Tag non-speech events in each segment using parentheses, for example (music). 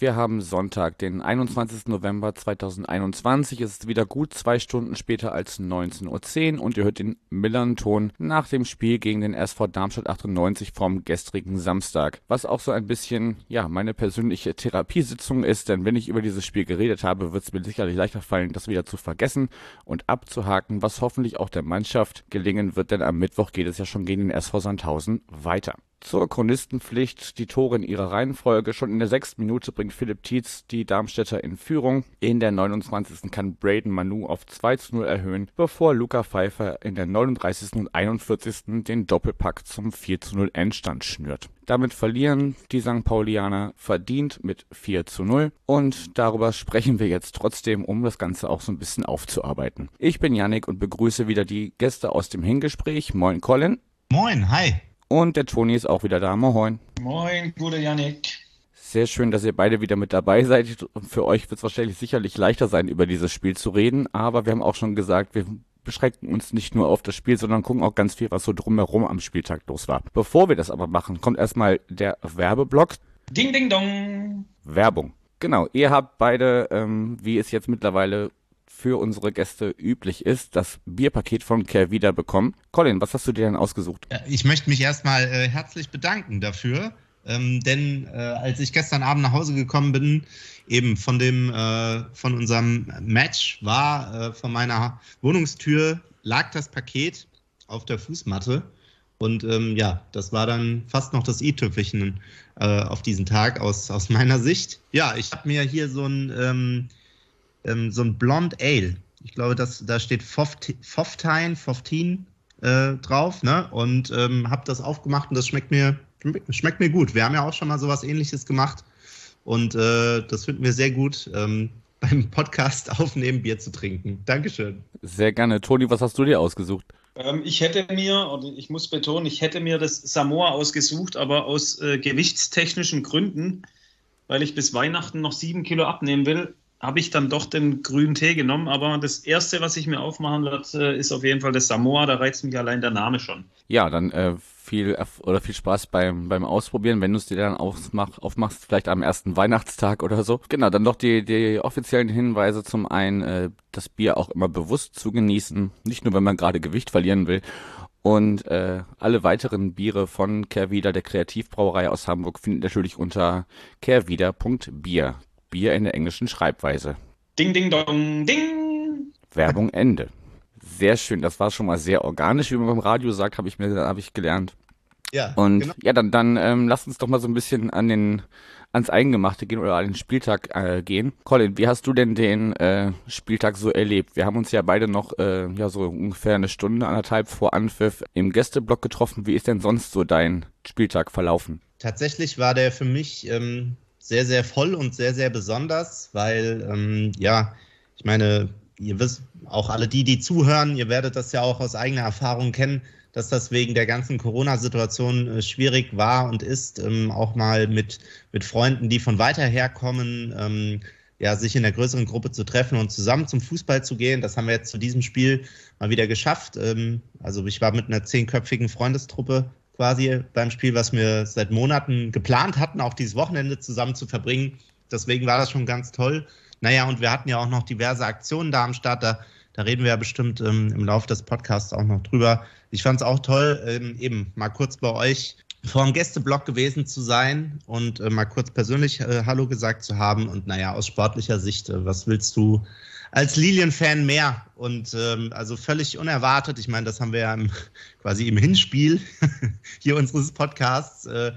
wir haben Sonntag, den 21. November 2021. Es ist wieder gut zwei Stunden später als 19.10 Uhr und ihr hört den Millern-Ton nach dem Spiel gegen den SV Darmstadt 98 vom gestrigen Samstag. Was auch so ein bisschen, ja, meine persönliche Therapiesitzung ist, denn wenn ich über dieses Spiel geredet habe, wird es mir sicherlich leichter fallen, das wieder zu vergessen und abzuhaken, was hoffentlich auch der Mannschaft gelingen wird, denn am Mittwoch geht es ja schon gegen den SV Sandhausen weiter zur Chronistenpflicht die Tore in ihrer Reihenfolge. Schon in der sechsten Minute bringt Philipp Tietz die Darmstädter in Führung. In der 29. kann Braden Manu auf 2 zu 0 erhöhen, bevor Luca Pfeiffer in der 39. und 41. den Doppelpack zum 4 zu 0 Endstand schnürt. Damit verlieren die St. Paulianer verdient mit 4 zu 0 und darüber sprechen wir jetzt trotzdem, um das Ganze auch so ein bisschen aufzuarbeiten. Ich bin Yannick und begrüße wieder die Gäste aus dem Hingespräch. Moin Colin. Moin, hi. Und der Toni ist auch wieder da. Moin. Moin, gute Yannick. Sehr schön, dass ihr beide wieder mit dabei seid. Für euch wird es wahrscheinlich sicherlich leichter sein, über dieses Spiel zu reden. Aber wir haben auch schon gesagt, wir beschränken uns nicht nur auf das Spiel, sondern gucken auch ganz viel, was so drumherum am Spieltag los war. Bevor wir das aber machen, kommt erstmal der Werbeblock. Ding, ding, dong. Werbung. Genau, ihr habt beide, ähm, wie es jetzt mittlerweile für unsere Gäste üblich ist, das Bierpaket von Care wieder bekommen. Colin, was hast du dir denn ausgesucht? Ich möchte mich erstmal äh, herzlich bedanken dafür. Ähm, denn äh, als ich gestern Abend nach Hause gekommen bin, eben von dem äh, von unserem Match war äh, von meiner Wohnungstür lag das Paket auf der Fußmatte und ähm, ja, das war dann fast noch das i-Tüpfelchen äh, auf diesen Tag aus, aus meiner Sicht. Ja, ich habe mir hier so ein ähm, ähm, so ein Blond Ale. Ich glaube, das, da steht Foftine, Foftin äh, drauf, ne? Und ähm, habe das aufgemacht und das schmeckt mir, schmeckt mir gut. Wir haben ja auch schon mal sowas ähnliches gemacht und äh, das finden wir sehr gut. Ähm, (laughs) beim Podcast aufnehmen, Bier zu trinken. Dankeschön. Sehr gerne. Toni, was hast du dir ausgesucht? Ähm, ich hätte mir, oder ich muss betonen, ich hätte mir das Samoa ausgesucht, aber aus äh, gewichtstechnischen Gründen, weil ich bis Weihnachten noch sieben Kilo abnehmen will, habe ich dann doch den grünen Tee genommen. Aber das erste, was ich mir aufmachen werde, ist auf jeden Fall das Samoa. Da reizt mich allein der Name schon. Ja, dann äh, viel oder viel Spaß beim, beim Ausprobieren, wenn du es dir dann aufmach, aufmachst, vielleicht am ersten Weihnachtstag oder so. Genau, dann doch die, die offiziellen Hinweise zum einen, äh, das Bier auch immer bewusst zu genießen, nicht nur wenn man gerade Gewicht verlieren will. Und äh, alle weiteren Biere von Kehrwieder, der Kreativbrauerei aus Hamburg, findet natürlich unter kehrwieder.bier. Bier in der englischen Schreibweise. Ding, ding, dong, ding. Werbung Ende. Sehr schön. Das war schon mal sehr organisch, wie man beim Radio sagt, habe ich mir habe ich gelernt. Ja. Und genau. ja, dann dann ähm, lasst uns doch mal so ein bisschen an den ans Eingemachte gehen oder an den Spieltag äh, gehen. Colin, wie hast du denn den äh, Spieltag so erlebt? Wir haben uns ja beide noch äh, ja so ungefähr eine Stunde, anderthalb vor Anpfiff im Gästeblock getroffen. Wie ist denn sonst so dein Spieltag verlaufen? Tatsächlich war der für mich ähm, sehr, sehr voll und sehr, sehr besonders, weil, ähm, ja, ich meine, ihr wisst, auch alle die, die zuhören, ihr werdet das ja auch aus eigener Erfahrung kennen, dass das wegen der ganzen Corona-Situation äh, schwierig war und ist, ähm, auch mal mit, mit Freunden, die von weiter her kommen, ähm, ja, sich in der größeren Gruppe zu treffen und zusammen zum Fußball zu gehen. Das haben wir jetzt zu diesem Spiel mal wieder geschafft. Ähm, also ich war mit einer zehnköpfigen Freundestruppe quasi beim Spiel, was wir seit Monaten geplant hatten, auch dieses Wochenende zusammen zu verbringen. Deswegen war das schon ganz toll. Naja, und wir hatten ja auch noch diverse Aktionen da am Start. Da, da reden wir ja bestimmt ähm, im Laufe des Podcasts auch noch drüber. Ich fand es auch toll, ähm, eben mal kurz bei euch vor dem Gästeblock gewesen zu sein und äh, mal kurz persönlich äh, Hallo gesagt zu haben. Und naja, aus sportlicher Sicht, äh, was willst du als Lilien-Fan mehr. Und ähm, also völlig unerwartet. Ich meine, das haben wir ja im, (laughs) quasi im Hinspiel (laughs) hier unseres Podcasts äh,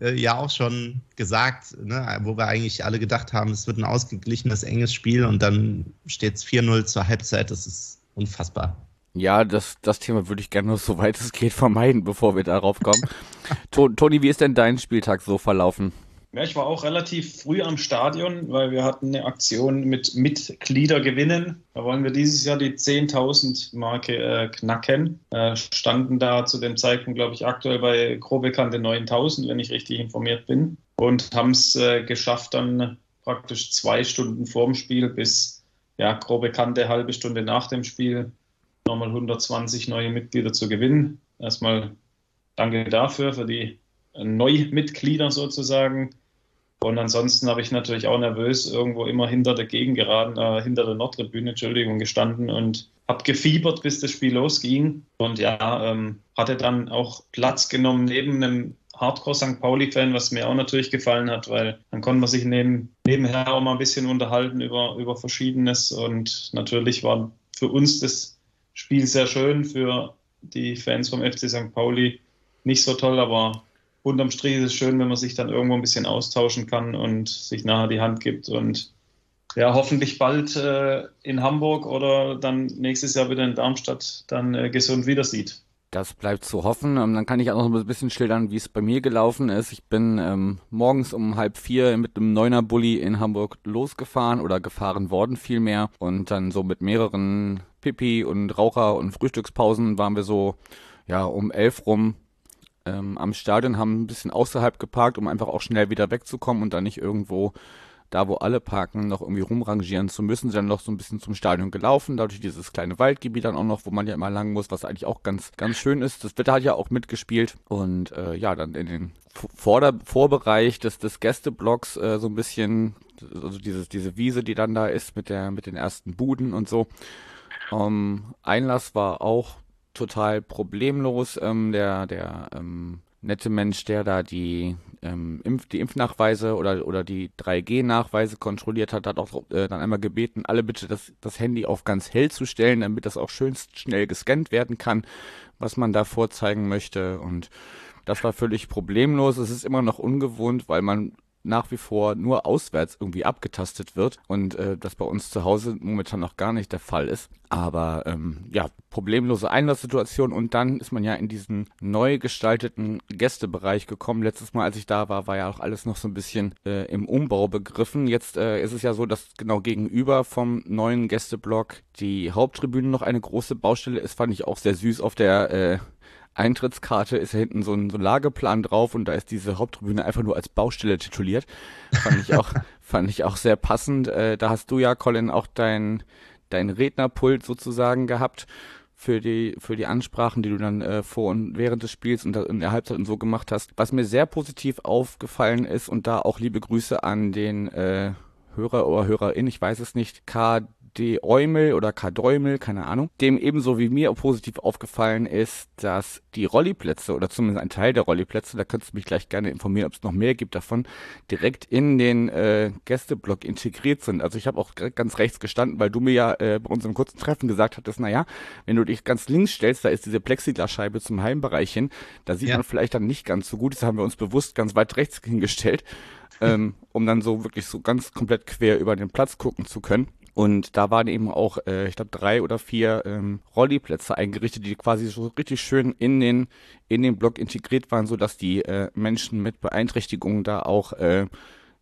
äh, ja auch schon gesagt, ne? wo wir eigentlich alle gedacht haben, es wird ein ausgeglichenes, enges Spiel und dann steht es 4-0 zur Halbzeit. Das ist unfassbar. Ja, das, das Thema würde ich gerne nur so weit es geht vermeiden, bevor wir darauf kommen. (laughs) Toni, wie ist denn dein Spieltag so verlaufen? Ja, ich war auch relativ früh am Stadion, weil wir hatten eine Aktion mit Mitglieder gewinnen. Da wollen wir dieses Jahr die 10.000 Marke äh, knacken. Äh, standen da zu dem Zeitpunkt, glaube ich, aktuell bei grob bekannte 9.000, wenn ich richtig informiert bin. Und haben es äh, geschafft, dann praktisch zwei Stunden vorm Spiel bis ja, grobe Kante, halbe Stunde nach dem Spiel nochmal 120 neue Mitglieder zu gewinnen. Erstmal danke dafür, für die Neumitglieder sozusagen. Und ansonsten habe ich natürlich auch nervös irgendwo immer hinter der Gegengeraden, äh, hinter der Nordtribüne, Entschuldigung, gestanden und habe gefiebert, bis das Spiel losging. Und ja, ähm, hatte dann auch Platz genommen neben einem Hardcore St. Pauli-Fan, was mir auch natürlich gefallen hat, weil dann konnte man sich neben, nebenher auch mal ein bisschen unterhalten über, über Verschiedenes. Und natürlich war für uns das Spiel sehr schön, für die Fans vom FC St. Pauli nicht so toll, aber unterm Strich ist es schön, wenn man sich dann irgendwo ein bisschen austauschen kann und sich nachher die Hand gibt und ja, hoffentlich bald äh, in Hamburg oder dann nächstes Jahr wieder in Darmstadt dann äh, gesund wieder sieht. Das bleibt zu hoffen. Ähm, dann kann ich auch noch ein bisschen schildern, wie es bei mir gelaufen ist. Ich bin ähm, morgens um halb vier mit einem Neuner-Bulli in Hamburg losgefahren oder gefahren worden vielmehr. Und dann so mit mehreren Pipi und Raucher und Frühstückspausen waren wir so ja um elf rum ähm, am Stadion, haben ein bisschen außerhalb geparkt, um einfach auch schnell wieder wegzukommen und dann nicht irgendwo da, wo alle parken, noch irgendwie rumrangieren zu müssen, sind dann noch so ein bisschen zum Stadion gelaufen, dadurch dieses kleine Waldgebiet dann auch noch, wo man ja immer lang muss, was eigentlich auch ganz, ganz schön ist. Das Wetter hat ja auch mitgespielt und äh, ja, dann in den Vorder Vorbereich des, des Gästeblocks äh, so ein bisschen, also dieses, diese Wiese, die dann da ist mit der, mit den ersten Buden und so. Ähm, Einlass war auch total problemlos. Ähm, der, der ähm, nette Mensch, der da die, ähm, Impf die Impfnachweise oder, oder die 3G-Nachweise kontrolliert hat, hat auch äh, dann einmal gebeten, alle bitte das, das Handy auf ganz hell zu stellen, damit das auch schönst schnell gescannt werden kann, was man da vorzeigen möchte. Und das war völlig problemlos. Es ist immer noch ungewohnt, weil man nach wie vor nur auswärts irgendwie abgetastet wird und äh, das bei uns zu Hause momentan noch gar nicht der Fall ist. Aber ähm, ja, problemlose Einlasssituation und dann ist man ja in diesen neu gestalteten Gästebereich gekommen. Letztes Mal, als ich da war, war ja auch alles noch so ein bisschen äh, im Umbau begriffen. Jetzt äh, ist es ja so, dass genau gegenüber vom neuen Gästeblock die Haupttribüne noch eine große Baustelle ist. Fand ich auch sehr süß auf der äh, Eintrittskarte ist ja hinten so ein, so ein Lageplan drauf und da ist diese Haupttribüne einfach nur als Baustelle tituliert. Fand ich auch, (laughs) fand ich auch sehr passend. Äh, da hast du ja, Colin, auch dein, dein Rednerpult sozusagen gehabt für die, für die Ansprachen, die du dann äh, vor und während des Spiels und in der Halbzeit und so gemacht hast. Was mir sehr positiv aufgefallen ist und da auch liebe Grüße an den äh, Hörer oder Hörerin, ich weiß es nicht, K. D. Eumel oder K. Däumel, keine Ahnung, dem ebenso wie mir positiv aufgefallen ist, dass die Rolliplätze oder zumindest ein Teil der Rolliplätze, da könntest du mich gleich gerne informieren, ob es noch mehr gibt davon, direkt in den äh, Gästeblock integriert sind. Also ich habe auch ganz rechts gestanden, weil du mir ja äh, bei unserem kurzen Treffen gesagt hattest, naja, wenn du dich ganz links stellst, da ist diese Plexiglasscheibe zum Heimbereich hin, da sieht ja. man vielleicht dann nicht ganz so gut, das haben wir uns bewusst ganz weit rechts hingestellt. (laughs) ähm, um dann so wirklich so ganz komplett quer über den Platz gucken zu können. Und da waren eben auch, äh, ich glaube, drei oder vier ähm, Rolliplätze eingerichtet, die quasi so richtig schön in den, in den Block integriert waren, so dass die äh, Menschen mit Beeinträchtigungen da auch, äh,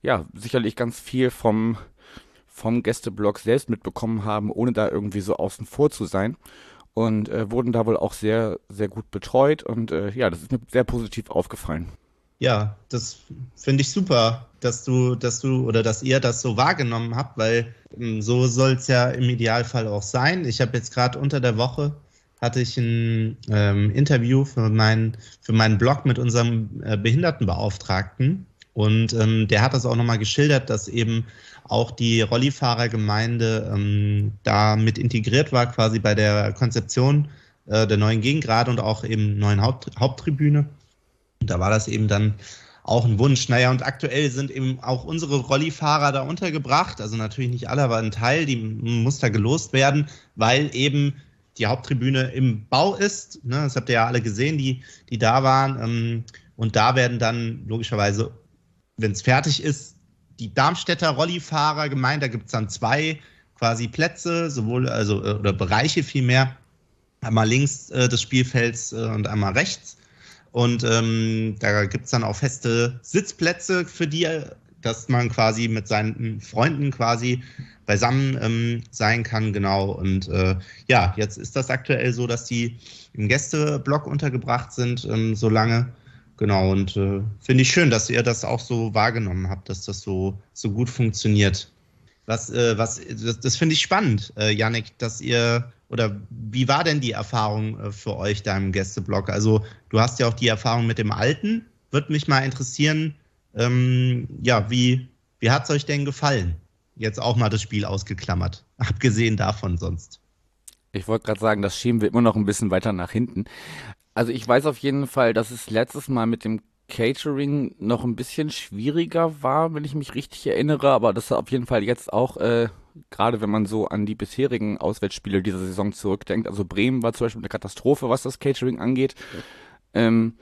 ja, sicherlich ganz viel vom, vom Gästeblock selbst mitbekommen haben, ohne da irgendwie so außen vor zu sein. Und äh, wurden da wohl auch sehr, sehr gut betreut. Und äh, ja, das ist mir sehr positiv aufgefallen. Ja, das finde ich super, dass du, dass du oder dass ihr das so wahrgenommen habt, weil ähm, so soll es ja im Idealfall auch sein. Ich habe jetzt gerade unter der Woche hatte ich ein ähm, Interview für, mein, für meinen Blog mit unserem äh, Behindertenbeauftragten und ähm, der hat das auch nochmal geschildert, dass eben auch die Rollifahrergemeinde ähm, da mit integriert war, quasi bei der Konzeption äh, der neuen Gegengrade und auch eben neuen Haupt, Haupttribüne. Und da war das eben dann auch ein Wunsch. Naja, und aktuell sind eben auch unsere Rollifahrer da untergebracht. Also natürlich nicht alle, aber ein Teil, die muss da gelost werden, weil eben die Haupttribüne im Bau ist. Ne? Das habt ihr ja alle gesehen, die, die da waren. Ähm, und da werden dann logischerweise, wenn es fertig ist, die Darmstädter Rollifahrer gemeint. Da gibt es dann zwei quasi Plätze, sowohl, also, äh, oder Bereiche vielmehr. Einmal links äh, des Spielfelds äh, und einmal rechts. Und ähm, da gibt es dann auch feste Sitzplätze für die, dass man quasi mit seinen Freunden quasi beisammen ähm, sein kann, genau. Und äh, ja, jetzt ist das aktuell so, dass die im Gästeblock untergebracht sind, ähm, solange. genau, und äh, finde ich schön, dass ihr das auch so wahrgenommen habt, dass das so, so gut funktioniert. Was, äh, was, das, das finde ich spannend, äh, Yannick, dass ihr, oder wie war denn die Erfahrung äh, für euch da im Gästeblog? Also, du hast ja auch die Erfahrung mit dem Alten. Würde mich mal interessieren, ähm, ja, wie, wie hat es euch denn gefallen? Jetzt auch mal das Spiel ausgeklammert, (laughs) abgesehen davon sonst. Ich wollte gerade sagen, das schieben wir immer noch ein bisschen weiter nach hinten. Also ich weiß auf jeden Fall, dass es letztes Mal mit dem Catering noch ein bisschen schwieriger war, wenn ich mich richtig erinnere, aber das ist auf jeden Fall jetzt auch, äh, gerade wenn man so an die bisherigen Auswärtsspiele dieser Saison zurückdenkt, also Bremen war zum Beispiel eine Katastrophe, was das Catering angeht. Ähm,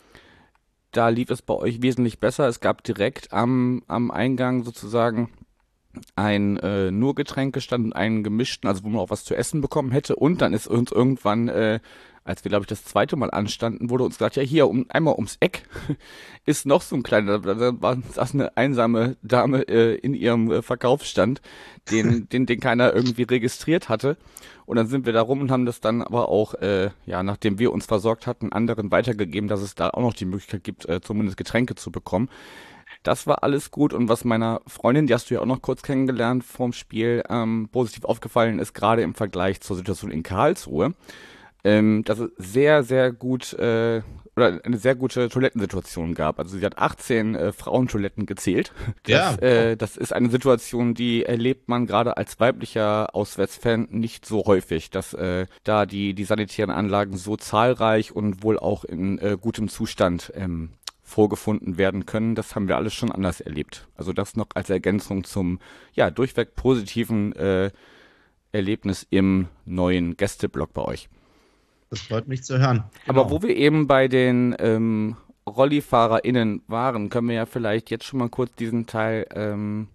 da lief es bei euch wesentlich besser. Es gab direkt am, am Eingang sozusagen ein äh, nur Getränkestand und einen gemischten, also wo man auch was zu essen bekommen hätte. Und dann ist uns irgendwann, äh, als wir, glaube ich, das zweite Mal anstanden, wurde uns gesagt, ja, hier, um, einmal ums Eck (laughs) ist noch so ein kleiner, da war saß eine einsame Dame äh, in ihrem äh, Verkaufsstand, den, (laughs) den, den keiner irgendwie registriert hatte. Und dann sind wir da rum und haben das dann aber auch, äh, ja, nachdem wir uns versorgt hatten, anderen weitergegeben, dass es da auch noch die Möglichkeit gibt, äh, zumindest Getränke zu bekommen. Das war alles gut und was meiner Freundin, die hast du ja auch noch kurz kennengelernt vorm Spiel, ähm, positiv aufgefallen ist, gerade im Vergleich zur Situation in Karlsruhe, ähm, dass es sehr, sehr gut äh, oder eine sehr gute Toilettensituation gab. Also sie hat 18 äh, Frauentoiletten gezählt. (laughs) Das, ja. äh, das ist eine Situation, die erlebt man gerade als weiblicher Auswärtsfan nicht so häufig, dass äh, da die, die sanitären Anlagen so zahlreich und wohl auch in äh, gutem Zustand ähm, vorgefunden werden können. Das haben wir alles schon anders erlebt. Also das noch als Ergänzung zum ja durchweg positiven äh, Erlebnis im neuen Gästeblock bei euch. Das freut mich zu hören. Genau. Aber wo wir eben bei den ähm, RollifahrerInnen waren, können wir ja vielleicht jetzt schon mal kurz diesen Teil ähm,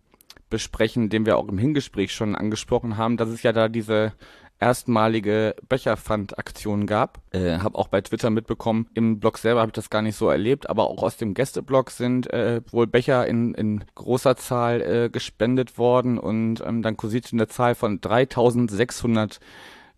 besprechen, den wir auch im Hingespräch schon angesprochen haben, dass es ja da diese erstmalige Becherpfand-Aktion gab. Äh, habe auch bei Twitter mitbekommen, im Blog selber habe ich das gar nicht so erlebt, aber auch aus dem Gästeblog sind äh, wohl Becher in, in großer Zahl äh, gespendet worden und ähm, dann kursiert eine Zahl von 3600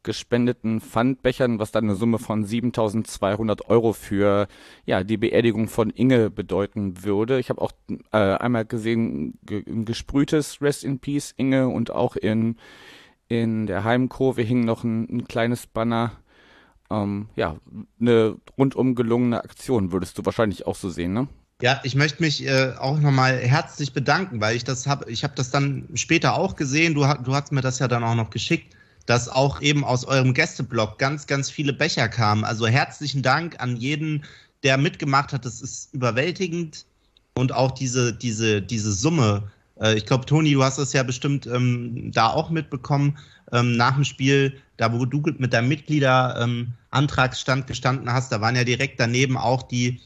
gespendeten Pfandbechern, was dann eine Summe von 7200 Euro für ja, die Beerdigung von Inge bedeuten würde. Ich habe auch äh, einmal gesehen, ge ein gesprühtes Rest in Peace Inge und auch in, in der Heimkurve hing noch ein, ein kleines Banner. Ähm, ja, eine rundum gelungene Aktion, würdest du wahrscheinlich auch so sehen, ne? Ja, ich möchte mich äh, auch nochmal herzlich bedanken, weil ich das habe, ich habe das dann später auch gesehen. Du, du hast mir das ja dann auch noch geschickt dass auch eben aus eurem Gästeblog ganz, ganz viele Becher kamen. Also herzlichen Dank an jeden, der mitgemacht hat. Das ist überwältigend. Und auch diese, diese, diese Summe. Äh, ich glaube, Toni, du hast das ja bestimmt ähm, da auch mitbekommen. Ähm, nach dem Spiel, da wo du mit deinem Mitgliederantragsstand ähm, gestanden hast, da waren ja direkt daneben auch die,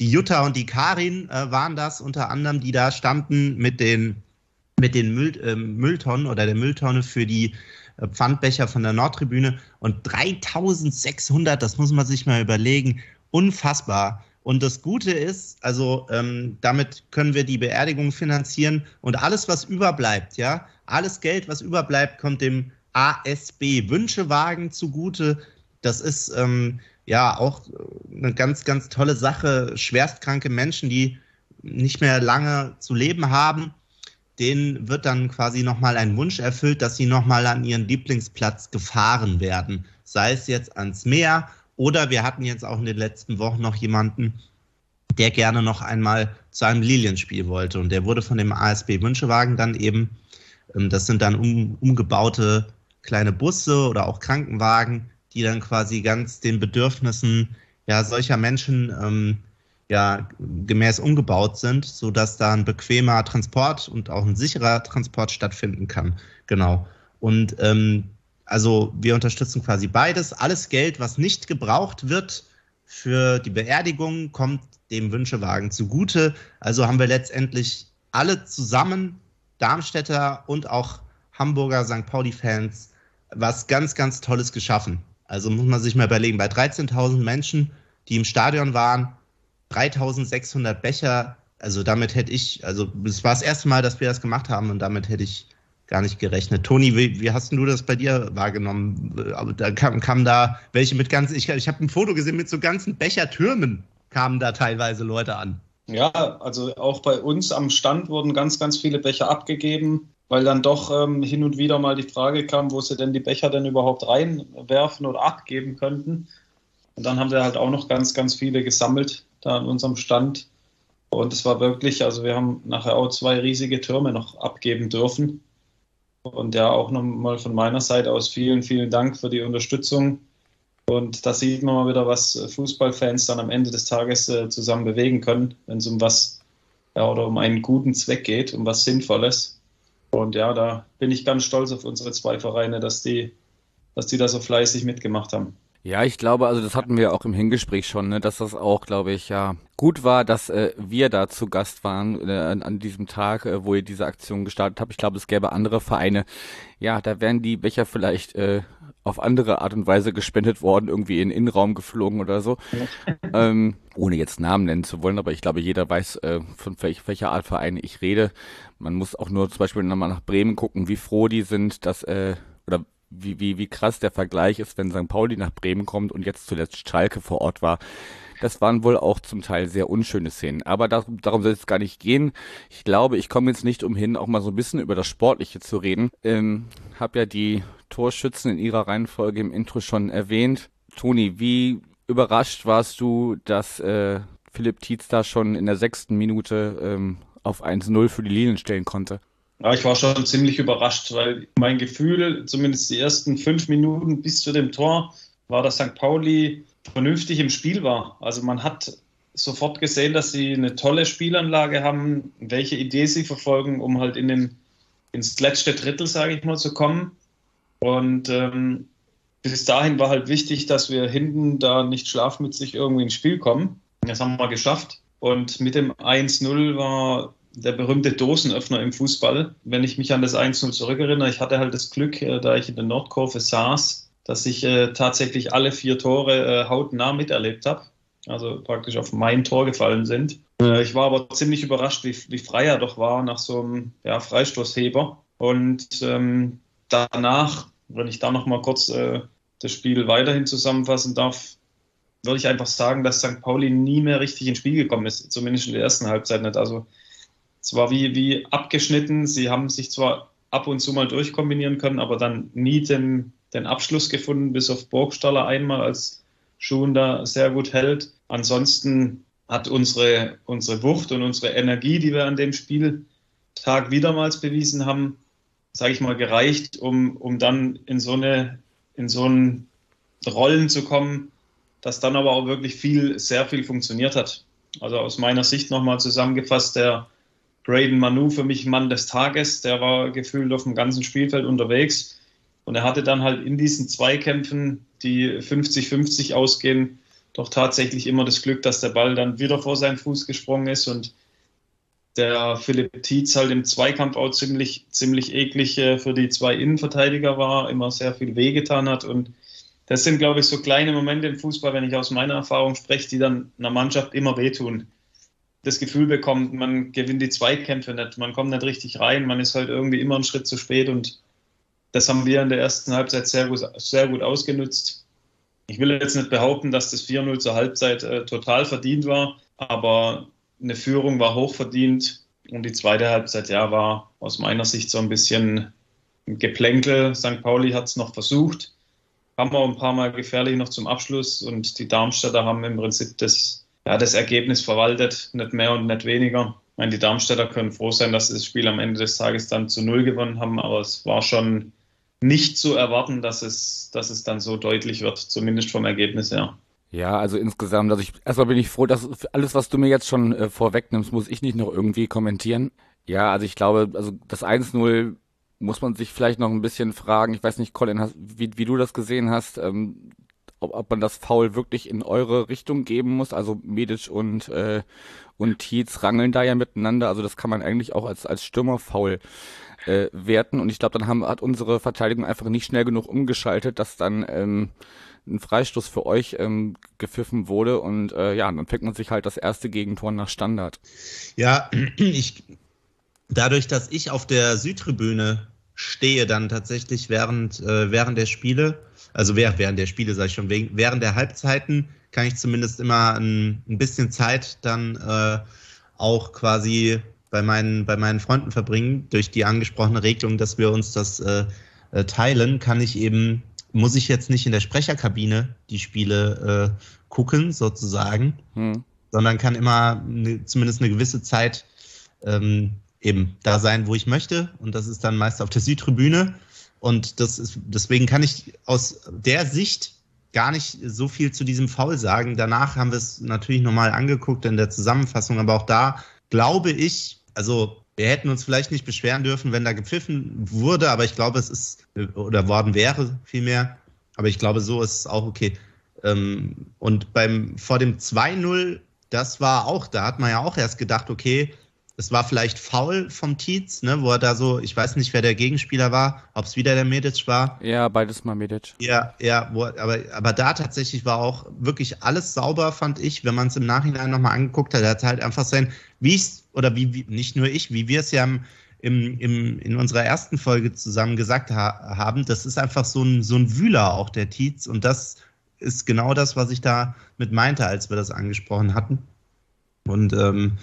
die Jutta und die Karin äh, waren das unter anderem, die da standen mit den, mit den Müll, äh, Mülltonnen oder der Mülltonne für die Pfandbecher von der Nordtribüne und 3600, das muss man sich mal überlegen, unfassbar. Und das Gute ist, also ähm, damit können wir die Beerdigung finanzieren und alles, was überbleibt, ja, alles Geld, was überbleibt, kommt dem ASB Wünschewagen zugute. Das ist ähm, ja auch eine ganz, ganz tolle Sache. Schwerstkranke Menschen, die nicht mehr lange zu leben haben denen wird dann quasi nochmal ein Wunsch erfüllt, dass sie nochmal an ihren Lieblingsplatz gefahren werden. Sei es jetzt ans Meer oder wir hatten jetzt auch in den letzten Wochen noch jemanden, der gerne noch einmal zu einem Lilienspiel wollte. Und der wurde von dem ASB Wünschewagen dann eben, ähm, das sind dann um, umgebaute kleine Busse oder auch Krankenwagen, die dann quasi ganz den Bedürfnissen ja, solcher Menschen ähm, ja gemäß umgebaut sind, sodass da ein bequemer Transport und auch ein sicherer Transport stattfinden kann. Genau. Und ähm, also wir unterstützen quasi beides. Alles Geld, was nicht gebraucht wird für die Beerdigung, kommt dem Wünschewagen zugute. Also haben wir letztendlich alle zusammen, Darmstädter und auch Hamburger St. Pauli-Fans, was ganz, ganz Tolles geschaffen. Also muss man sich mal überlegen, bei 13.000 Menschen, die im Stadion waren, 3600 Becher, also damit hätte ich, also es war das erste Mal, dass wir das gemacht haben und damit hätte ich gar nicht gerechnet. Toni, wie, wie hast du das bei dir wahrgenommen? Da kam, kam da welche mit ganzen, ich, ich habe ein Foto gesehen mit so ganzen Bechertürmen. kamen da teilweise Leute an. Ja, also auch bei uns am Stand wurden ganz, ganz viele Becher abgegeben, weil dann doch ähm, hin und wieder mal die Frage kam, wo sie denn die Becher denn überhaupt reinwerfen oder abgeben könnten. Und dann haben wir halt auch noch ganz, ganz viele gesammelt da an unserem Stand. Und es war wirklich, also wir haben nachher auch zwei riesige Türme noch abgeben dürfen. Und ja, auch nochmal von meiner Seite aus vielen, vielen Dank für die Unterstützung. Und da sieht man mal wieder, was Fußballfans dann am Ende des Tages äh, zusammen bewegen können, wenn es um was ja, oder um einen guten Zweck geht, um was Sinnvolles. Und ja, da bin ich ganz stolz auf unsere zwei Vereine, dass die, dass die da so fleißig mitgemacht haben. Ja, ich glaube, also das hatten wir auch im Hingespräch schon, ne, dass das auch, glaube ich, ja gut war, dass äh, wir da zu Gast waren äh, an, diesem Tag, äh, wo ihr diese Aktion gestartet habt. Ich glaube, es gäbe andere Vereine. Ja, da wären die Becher vielleicht äh, auf andere Art und Weise gespendet worden, irgendwie in den Innenraum geflogen oder so. (laughs) ähm, ohne jetzt Namen nennen zu wollen, aber ich glaube, jeder weiß, äh, von welch, welcher Art Vereine ich rede. Man muss auch nur zum Beispiel nochmal nach Bremen gucken, wie froh die sind, dass, äh, oder wie, wie, wie krass der Vergleich ist, wenn St. Pauli nach Bremen kommt und jetzt zuletzt Schalke vor Ort war. Das waren wohl auch zum Teil sehr unschöne Szenen. Aber darum, darum soll es gar nicht gehen. Ich glaube, ich komme jetzt nicht umhin, auch mal so ein bisschen über das Sportliche zu reden. Ähm, hab ja die Torschützen in ihrer Reihenfolge im Intro schon erwähnt. Toni, wie überrascht warst du, dass äh, Philipp Tietz da schon in der sechsten Minute ähm, auf 1-0 für die Linien stellen konnte? Ja, ich war schon ziemlich überrascht, weil mein Gefühl, zumindest die ersten fünf Minuten bis zu dem Tor, war, dass St. Pauli vernünftig im Spiel war. Also man hat sofort gesehen, dass sie eine tolle Spielanlage haben, welche Idee sie verfolgen, um halt in den, ins letzte Drittel, sage ich mal, zu kommen. Und ähm, bis dahin war halt wichtig, dass wir hinten da nicht schlafmützig irgendwie ins Spiel kommen. Das haben wir geschafft. Und mit dem 1-0 war der berühmte Dosenöffner im Fußball. Wenn ich mich an das 1-0 zurückerinnere, ich hatte halt das Glück, äh, da ich in der Nordkurve saß, dass ich äh, tatsächlich alle vier Tore äh, hautnah miterlebt habe. Also praktisch auf mein Tor gefallen sind. Ich war aber ziemlich überrascht, wie, wie frei er doch war nach so einem ja, Freistoßheber. Und ähm, danach, wenn ich da nochmal kurz das Spiel weiterhin zusammenfassen darf, würde ich einfach sagen, dass St. Pauli nie mehr richtig ins Spiel gekommen ist, zumindest in der ersten Halbzeit nicht. Also es war wie, wie abgeschnitten. Sie haben sich zwar ab und zu mal durchkombinieren können, aber dann nie den, den Abschluss gefunden, bis auf Burgstaller einmal, als Schuhen da sehr gut hält. Ansonsten hat unsere, unsere Wucht und unsere Energie, die wir an dem Spieltag wiedermals bewiesen haben, sage ich mal, gereicht, um, um dann in so eine in so einen Rollen zu kommen, dass dann aber auch wirklich viel, sehr viel funktioniert hat. Also aus meiner Sicht nochmal zusammengefasst, der Braden Manu für mich Mann des Tages. Der war gefühlt auf dem ganzen Spielfeld unterwegs. Und er hatte dann halt in diesen Zweikämpfen, die 50-50 ausgehen, doch tatsächlich immer das Glück, dass der Ball dann wieder vor seinen Fuß gesprungen ist und der Philipp Tietz halt im Zweikampf auch ziemlich, ziemlich eklig äh, für die zwei Innenverteidiger war, immer sehr viel wehgetan hat. Und das sind, glaube ich, so kleine Momente im Fußball, wenn ich aus meiner Erfahrung spreche, die dann einer Mannschaft immer wehtun das Gefühl bekommt, man gewinnt die Zweikämpfe nicht, man kommt nicht richtig rein, man ist halt irgendwie immer einen Schritt zu spät und das haben wir in der ersten Halbzeit sehr gut, sehr gut ausgenutzt. Ich will jetzt nicht behaupten, dass das 4-0 zur Halbzeit äh, total verdient war, aber eine Führung war hochverdient und die zweite Halbzeit ja war aus meiner Sicht so ein bisschen ein Geplänkel. St. Pauli hat es noch versucht, haben wir ein paar Mal gefährlich noch zum Abschluss und die Darmstädter haben im Prinzip das ja, das Ergebnis verwaltet, nicht mehr und nicht weniger. Ich meine, die Darmstädter können froh sein, dass sie das Spiel am Ende des Tages dann zu Null gewonnen haben, aber es war schon nicht zu erwarten, dass es, dass es dann so deutlich wird, zumindest vom Ergebnis her. Ja, also insgesamt, also ich, erstmal bin ich froh, dass alles, was du mir jetzt schon äh, vorwegnimmst, muss ich nicht noch irgendwie kommentieren. Ja, also ich glaube, also das 1-0 muss man sich vielleicht noch ein bisschen fragen. Ich weiß nicht, Colin, wie, wie du das gesehen hast. Ähm, ob, ob man das Foul wirklich in eure Richtung geben muss. Also Medic und, äh, und Tietz rangeln da ja miteinander. Also das kann man eigentlich auch als, als Stürmerfoul äh, werten. Und ich glaube, dann haben, hat unsere Verteidigung einfach nicht schnell genug umgeschaltet, dass dann ähm, ein Freistoß für euch ähm, gepfiffen wurde. Und äh, ja, dann fängt man sich halt das erste Gegentor nach Standard. Ja, (clears throat) ich dadurch, dass ich auf der Südtribüne stehe, dann tatsächlich während, äh, während der Spiele, also während der Spiele, sage ich schon, während der Halbzeiten kann ich zumindest immer ein, ein bisschen Zeit dann äh, auch quasi bei meinen, bei meinen Freunden verbringen. Durch die angesprochene Regelung, dass wir uns das äh, äh, teilen, kann ich eben, muss ich jetzt nicht in der Sprecherkabine die Spiele äh, gucken, sozusagen, hm. sondern kann immer ne, zumindest eine gewisse Zeit ähm, eben da sein, wo ich möchte. Und das ist dann meist auf der Südtribüne. Und das ist, deswegen kann ich aus der Sicht gar nicht so viel zu diesem Foul sagen. Danach haben wir es natürlich nochmal angeguckt in der Zusammenfassung, aber auch da glaube ich, also wir hätten uns vielleicht nicht beschweren dürfen, wenn da gepfiffen wurde, aber ich glaube, es ist, oder worden wäre vielmehr, aber ich glaube, so ist es auch okay. Ähm, und beim, vor dem 2-0, das war auch, da hat man ja auch erst gedacht, okay, es war vielleicht faul vom Tietz, ne, wo er da so, ich weiß nicht, wer der Gegenspieler war, ob es wieder der Medic war. Ja, beides mal Medic. Ja, ja, wo, aber, aber da tatsächlich war auch wirklich alles sauber, fand ich, wenn man es im Nachhinein nochmal angeguckt hat. Er hat halt einfach sein, wie ich oder wie, wie, nicht nur ich, wie wir es ja im, im, im, in unserer ersten Folge zusammen gesagt ha haben, das ist einfach so ein, so ein Wühler auch, der Tietz. Und das ist genau das, was ich da mit meinte, als wir das angesprochen hatten. Und ähm,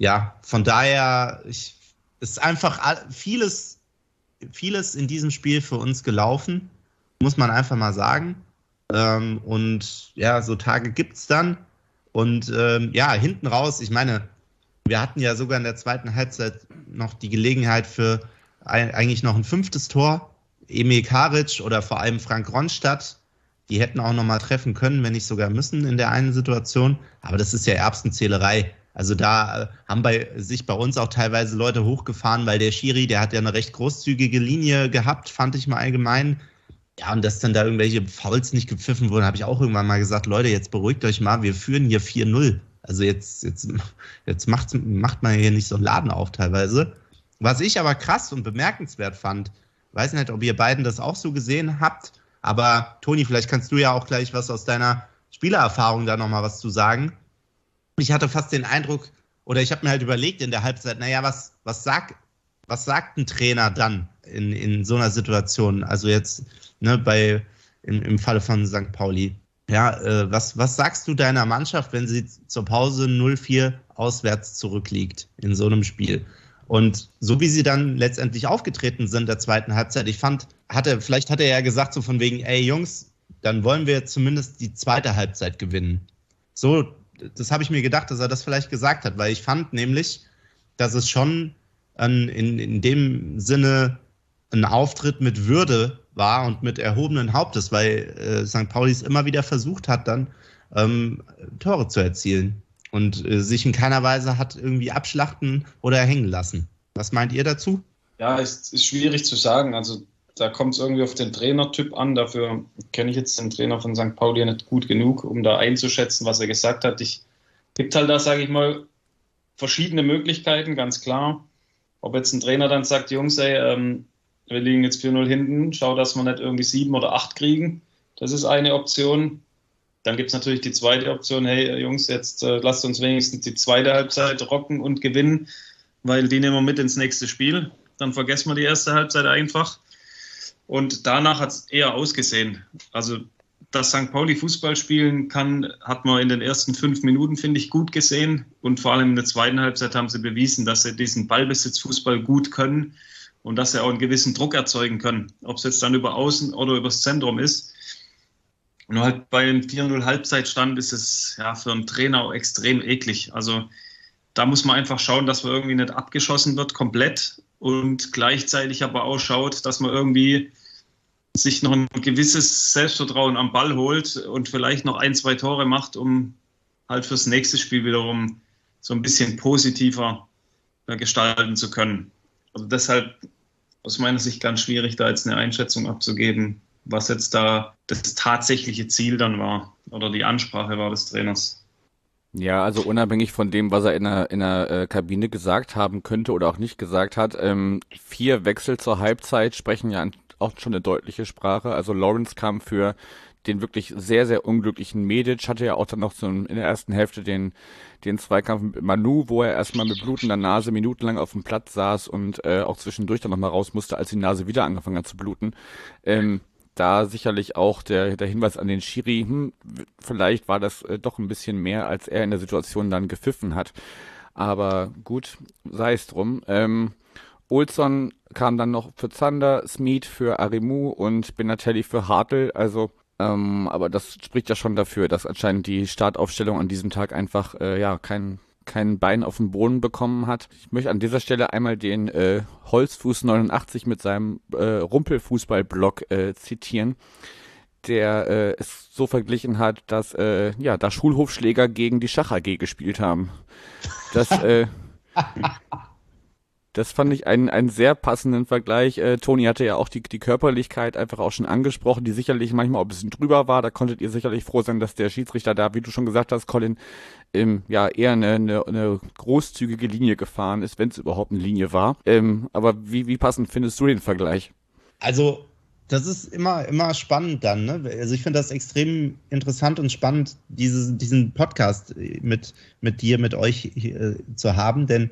ja, von daher ich, ist einfach vieles, vieles in diesem Spiel für uns gelaufen, muss man einfach mal sagen. Ähm, und ja, so Tage gibt es dann. Und ähm, ja, hinten raus, ich meine, wir hatten ja sogar in der zweiten Halbzeit noch die Gelegenheit für ein, eigentlich noch ein fünftes Tor. Emil Karic oder vor allem Frank Ronstadt, die hätten auch noch mal treffen können, wenn nicht sogar müssen in der einen Situation. Aber das ist ja Erbsenzählerei. Also da äh, haben bei sich bei uns auch teilweise Leute hochgefahren, weil der Schiri, der hat ja eine recht großzügige Linie gehabt, fand ich mal allgemein. Ja, und dass dann da irgendwelche Fouls nicht gepfiffen wurden, habe ich auch irgendwann mal gesagt, Leute, jetzt beruhigt euch mal, wir führen hier 4-0. Also jetzt, jetzt, jetzt macht, macht man hier nicht so einen Laden auf teilweise. Was ich aber krass und bemerkenswert fand, weiß nicht, ob ihr beiden das auch so gesehen habt, aber Toni, vielleicht kannst du ja auch gleich was aus deiner Spielererfahrung da nochmal was zu sagen ich hatte fast den Eindruck, oder ich habe mir halt überlegt in der Halbzeit, naja, was, was, sag, was sagt ein Trainer dann in, in so einer Situation? Also jetzt ne, bei, im, im Falle von St. Pauli. Ja, äh, was, was sagst du deiner Mannschaft, wenn sie zur Pause 0-4 auswärts zurückliegt in so einem Spiel? Und so wie sie dann letztendlich aufgetreten sind der zweiten Halbzeit, ich fand, hatte, vielleicht hat er ja gesagt, so von wegen, ey Jungs, dann wollen wir zumindest die zweite Halbzeit gewinnen. So das habe ich mir gedacht, dass er das vielleicht gesagt hat, weil ich fand nämlich, dass es schon ein, in, in dem Sinne ein Auftritt mit Würde war und mit erhobenen Hauptes, weil äh, St. Pauli es immer wieder versucht hat, dann ähm, Tore zu erzielen und äh, sich in keiner Weise hat irgendwie abschlachten oder hängen lassen. Was meint ihr dazu? Ja, es ist schwierig zu sagen. Also da kommt es irgendwie auf den Trainertyp an. Dafür kenne ich jetzt den Trainer von St. Pauli nicht gut genug, um da einzuschätzen, was er gesagt hat. Ich gibt halt da, sage ich mal, verschiedene Möglichkeiten, ganz klar. Ob jetzt ein Trainer dann sagt, Jungs, ey, ähm, wir liegen jetzt 4-0 hinten, schau, dass wir nicht irgendwie 7 oder 8 kriegen. Das ist eine Option. Dann gibt es natürlich die zweite Option, hey Jungs, jetzt äh, lasst uns wenigstens die zweite Halbzeit rocken und gewinnen, weil die nehmen wir mit ins nächste Spiel. Dann vergessen wir die erste Halbzeit einfach. Und danach hat es eher ausgesehen. Also, dass St. Pauli Fußball spielen kann, hat man in den ersten fünf Minuten, finde ich, gut gesehen. Und vor allem in der zweiten Halbzeit haben sie bewiesen, dass sie diesen Ballbesitzfußball gut können und dass sie auch einen gewissen Druck erzeugen können. Ob es jetzt dann über Außen oder übers Zentrum ist. Nur halt bei einem 4-0 Halbzeitstand ist es ja für einen Trainer auch extrem eklig. Also da muss man einfach schauen, dass man irgendwie nicht abgeschossen wird komplett und gleichzeitig aber auch schaut, dass man irgendwie sich noch ein gewisses Selbstvertrauen am Ball holt und vielleicht noch ein, zwei Tore macht, um halt fürs nächste Spiel wiederum so ein bisschen positiver gestalten zu können. Also deshalb aus meiner Sicht ganz schwierig, da jetzt eine Einschätzung abzugeben, was jetzt da das tatsächliche Ziel dann war oder die Ansprache war des Trainers. Ja, also unabhängig von dem, was er in der, in der äh, Kabine gesagt haben könnte oder auch nicht gesagt hat, ähm, vier Wechsel zur Halbzeit sprechen ja auch schon eine deutliche Sprache. Also Lawrence kam für den wirklich sehr, sehr unglücklichen Medic, hatte ja auch dann noch so in der ersten Hälfte den, den Zweikampf mit Manu, wo er erstmal mit blutender Nase minutenlang auf dem Platz saß und äh, auch zwischendurch dann nochmal raus musste, als die Nase wieder angefangen hat zu bluten. Ähm, da sicherlich auch der, der Hinweis an den Schiri, hm, vielleicht war das äh, doch ein bisschen mehr, als er in der Situation dann gepfiffen hat. Aber gut, sei es drum. Ähm, Olson kam dann noch für Zander, Smith für Arimu und Benatelli für Hartl. Also, ähm, aber das spricht ja schon dafür, dass anscheinend die Startaufstellung an diesem Tag einfach äh, ja kein kein Bein auf den Boden bekommen hat. Ich möchte an dieser Stelle einmal den äh, Holzfuß 89 mit seinem äh, Rumpelfußball-Blog äh, zitieren, der äh, es so verglichen hat, dass äh, ja da Schulhofschläger gegen die Schach AG gespielt haben. Das äh, (laughs) Das fand ich einen, einen sehr passenden Vergleich. Äh, Toni hatte ja auch die, die Körperlichkeit einfach auch schon angesprochen, die sicherlich manchmal auch ein bisschen drüber war. Da konntet ihr sicherlich froh sein, dass der Schiedsrichter da, wie du schon gesagt hast, Colin, ähm, ja eher eine, eine, eine großzügige Linie gefahren ist, wenn es überhaupt eine Linie war. Ähm, aber wie, wie passend findest du den Vergleich? Also das ist immer, immer spannend dann. Ne? Also ich finde das extrem interessant und spannend, diese, diesen Podcast mit, mit dir, mit euch äh, zu haben, denn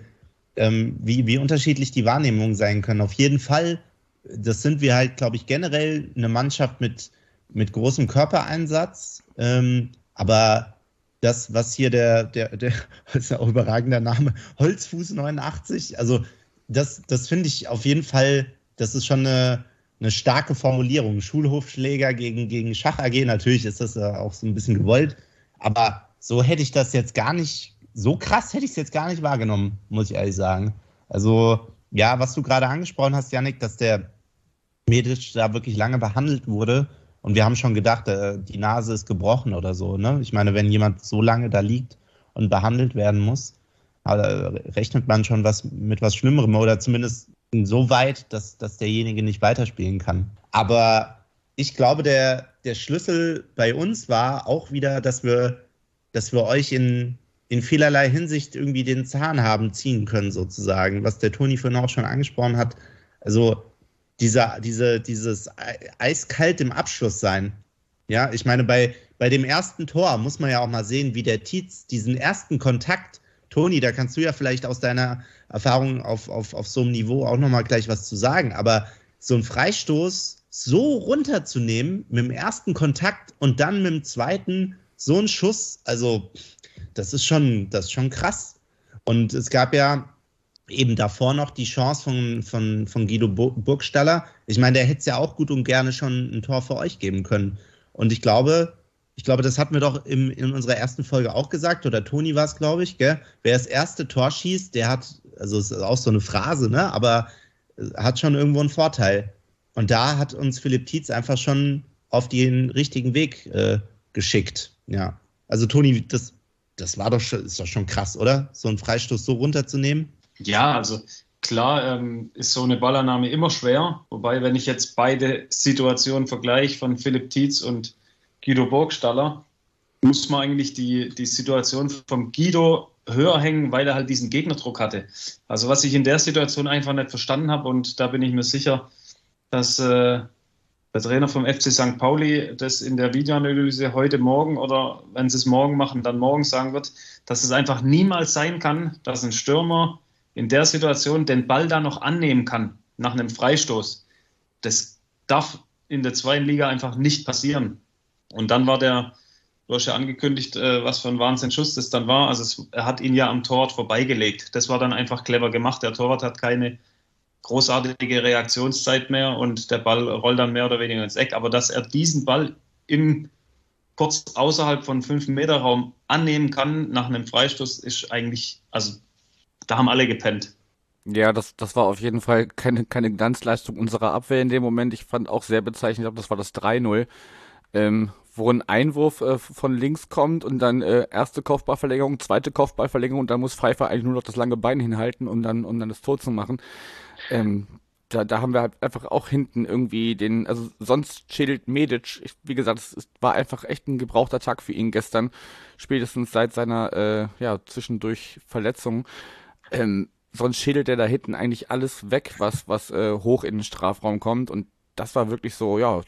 ähm, wie, wie unterschiedlich die Wahrnehmungen sein können. Auf jeden Fall, das sind wir halt, glaube ich, generell eine Mannschaft mit, mit großem Körpereinsatz. Ähm, aber das, was hier der, der, der, (laughs) ist ja auch überragender Name, Holzfuß 89, also das, das finde ich auf jeden Fall, das ist schon eine, eine starke Formulierung. Schulhofschläger gegen, gegen Schach AG, natürlich ist das auch so ein bisschen gewollt, aber so hätte ich das jetzt gar nicht so krass hätte ich es jetzt gar nicht wahrgenommen, muss ich ehrlich sagen. Also, ja, was du gerade angesprochen hast, Janik, dass der Medic da wirklich lange behandelt wurde. Und wir haben schon gedacht, äh, die Nase ist gebrochen oder so. Ne? Ich meine, wenn jemand so lange da liegt und behandelt werden muss, äh, rechnet man schon was mit was Schlimmerem oder zumindest so weit, dass, dass derjenige nicht weiterspielen kann. Aber ich glaube, der, der Schlüssel bei uns war auch wieder, dass wir, dass wir euch in, in vielerlei Hinsicht irgendwie den Zahn haben ziehen können, sozusagen, was der Toni vorhin auch schon angesprochen hat. Also dieser, diese, dieses eiskalt im Abschluss sein. Ja, ich meine, bei, bei dem ersten Tor muss man ja auch mal sehen, wie der Tietz diesen ersten Kontakt, Toni, da kannst du ja vielleicht aus deiner Erfahrung auf, auf, auf so einem Niveau auch nochmal gleich was zu sagen, aber so ein Freistoß so runterzunehmen mit dem ersten Kontakt und dann mit dem zweiten so ein Schuss, also das ist schon, das ist schon krass. Und es gab ja eben davor noch die Chance von, von, von Guido Burgstaller. Ich meine, der hätte es ja auch gut und gerne schon ein Tor für euch geben können. Und ich glaube, ich glaube, das hatten wir doch im, in unserer ersten Folge auch gesagt, oder Toni war es, glaube ich, gell? Wer das erste Tor schießt, der hat, also es ist auch so eine Phrase, ne? Aber hat schon irgendwo einen Vorteil. Und da hat uns Philipp Tietz einfach schon auf den richtigen Weg äh, geschickt. Ja. Also Toni, das das war doch schon, ist doch schon krass, oder? So einen Freistoß so runterzunehmen? Ja, also klar ähm, ist so eine Ballannahme immer schwer. Wobei, wenn ich jetzt beide Situationen vergleiche von Philipp Tietz und Guido Burgstaller, muss man eigentlich die, die Situation vom Guido höher hängen, weil er halt diesen Gegnerdruck hatte. Also was ich in der Situation einfach nicht verstanden habe und da bin ich mir sicher, dass äh, der Trainer vom FC St. Pauli das in der Videoanalyse heute Morgen oder wenn sie es morgen machen, dann morgen sagen wird, dass es einfach niemals sein kann, dass ein Stürmer in der Situation den Ball da noch annehmen kann nach einem Freistoß. Das darf in der zweiten Liga einfach nicht passieren. Und dann war der, du hast ja angekündigt, äh, was für ein Wahnsinnsschuss das dann war. Also es, er hat ihn ja am Torwart vorbeigelegt. Das war dann einfach clever gemacht. Der Torwart hat keine großartige Reaktionszeit mehr und der Ball rollt dann mehr oder weniger ins Eck. Aber dass er diesen Ball im kurz außerhalb von 5 Meter Raum annehmen kann nach einem Freistoß, ist eigentlich, also da haben alle gepennt. Ja, das, das war auf jeden Fall keine, keine Glanzleistung unserer Abwehr in dem Moment. Ich fand auch sehr bezeichnend, ich glaube, das war das 3-0, ähm, wo ein Einwurf äh, von links kommt und dann äh, erste Kopfballverlängerung, zweite Kopfballverlängerung und dann muss Pfeiffer eigentlich nur noch das lange Bein hinhalten, um dann, um dann das Tor zu machen. Ähm, da, da haben wir halt einfach auch hinten irgendwie den, also sonst schädelt Medic, ich, wie gesagt, es, es, war einfach echt ein gebrauchter Tag für ihn gestern, spätestens seit seiner, äh, ja, zwischendurch Verletzung. Ähm, sonst schädelt er da hinten eigentlich alles weg, was, was äh, hoch in den Strafraum kommt und das war wirklich so, ja,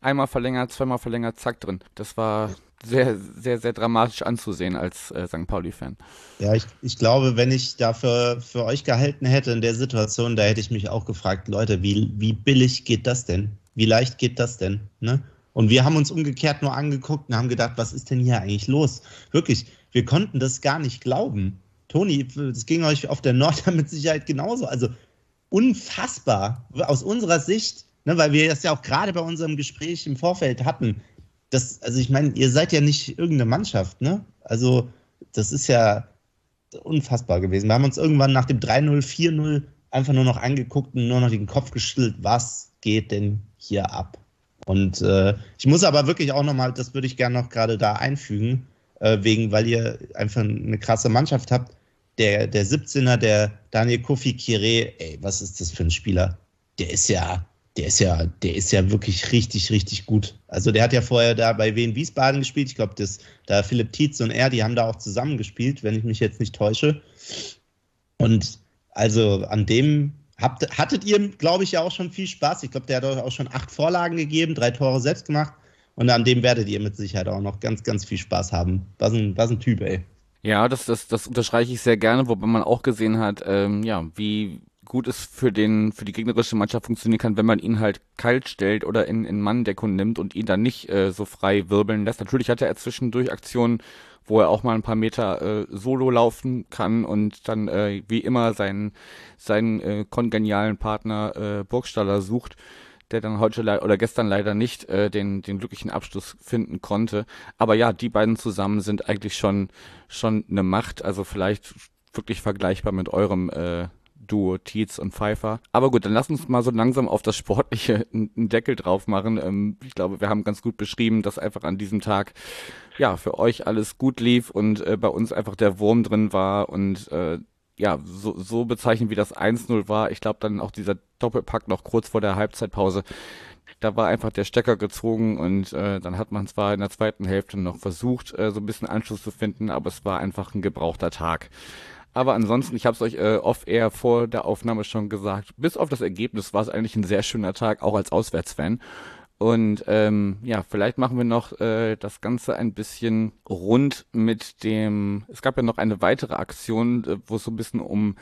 einmal verlängert, zweimal verlängert, zack drin. Das war sehr, sehr, sehr dramatisch anzusehen als äh, St. Pauli-Fan. Ja, ich, ich glaube, wenn ich dafür für euch gehalten hätte in der Situation, da hätte ich mich auch gefragt, Leute, wie, wie billig geht das denn? Wie leicht geht das denn? Ne? Und wir haben uns umgekehrt nur angeguckt und haben gedacht, was ist denn hier eigentlich los? Wirklich, wir konnten das gar nicht glauben. Toni, das ging euch auf der Nord (laughs) mit Sicherheit genauso. Also unfassbar aus unserer Sicht, ne, weil wir das ja auch gerade bei unserem Gespräch im Vorfeld hatten. Das, also ich meine, ihr seid ja nicht irgendeine Mannschaft, ne? Also das ist ja unfassbar gewesen. Wir haben uns irgendwann nach dem 3-0, 4-0 einfach nur noch angeguckt und nur noch den Kopf geschüttelt, was geht denn hier ab? Und äh, ich muss aber wirklich auch nochmal, das würde ich gerne noch gerade da einfügen, äh, wegen, weil ihr einfach eine krasse Mannschaft habt. Der, der 17er, der Daniel Kofi Kire, ey, was ist das für ein Spieler? Der ist ja, der ist ja, der ist ja wirklich richtig, richtig gut. Also der hat ja vorher da bei Wien Wiesbaden gespielt. Ich glaube, das da Philipp Tietz und er, die haben da auch zusammen gespielt, wenn ich mich jetzt nicht täusche. Und also an dem habt, hattet ihr, glaube ich, ja auch schon viel Spaß. Ich glaube, der hat euch auch schon acht Vorlagen gegeben, drei Tore selbst gemacht. Und an dem werdet ihr mit Sicherheit auch noch ganz, ganz viel Spaß haben. Was ein, was ein Typ, ey. Ja, das, das, das unterstreiche ich sehr gerne, wobei man auch gesehen hat, ähm, ja, wie gut es für den, für die gegnerische Mannschaft funktionieren kann, wenn man ihn halt kalt stellt oder in, in Manndeckung nimmt und ihn dann nicht äh, so frei wirbeln lässt. Natürlich hatte er zwischendurch Aktionen, wo er auch mal ein paar Meter äh, solo laufen kann und dann äh, wie immer seinen, seinen äh, kongenialen Partner äh, Burgstaller sucht der dann heute oder gestern leider nicht äh, den, den glücklichen Abschluss finden konnte. Aber ja, die beiden zusammen sind eigentlich schon, schon eine Macht, also vielleicht wirklich vergleichbar mit eurem äh, Duo Tietz und Pfeiffer. Aber gut, dann lass uns mal so langsam auf das Sportliche (laughs) einen Deckel drauf machen. Ähm, ich glaube, wir haben ganz gut beschrieben, dass einfach an diesem Tag ja für euch alles gut lief und äh, bei uns einfach der Wurm drin war und äh, ja, so, so bezeichnen, wie das 1-0 war. Ich glaube, dann auch dieser Doppelpack noch kurz vor der Halbzeitpause. Da war einfach der Stecker gezogen und äh, dann hat man zwar in der zweiten Hälfte noch versucht, äh, so ein bisschen Anschluss zu finden, aber es war einfach ein gebrauchter Tag. Aber ansonsten, ich habe es euch äh, off-air vor der Aufnahme schon gesagt, bis auf das Ergebnis war es eigentlich ein sehr schöner Tag, auch als Auswärtsfan. Und ähm, ja, vielleicht machen wir noch äh, das Ganze ein bisschen rund mit dem. Es gab ja noch eine weitere Aktion, äh, wo es so ein bisschen um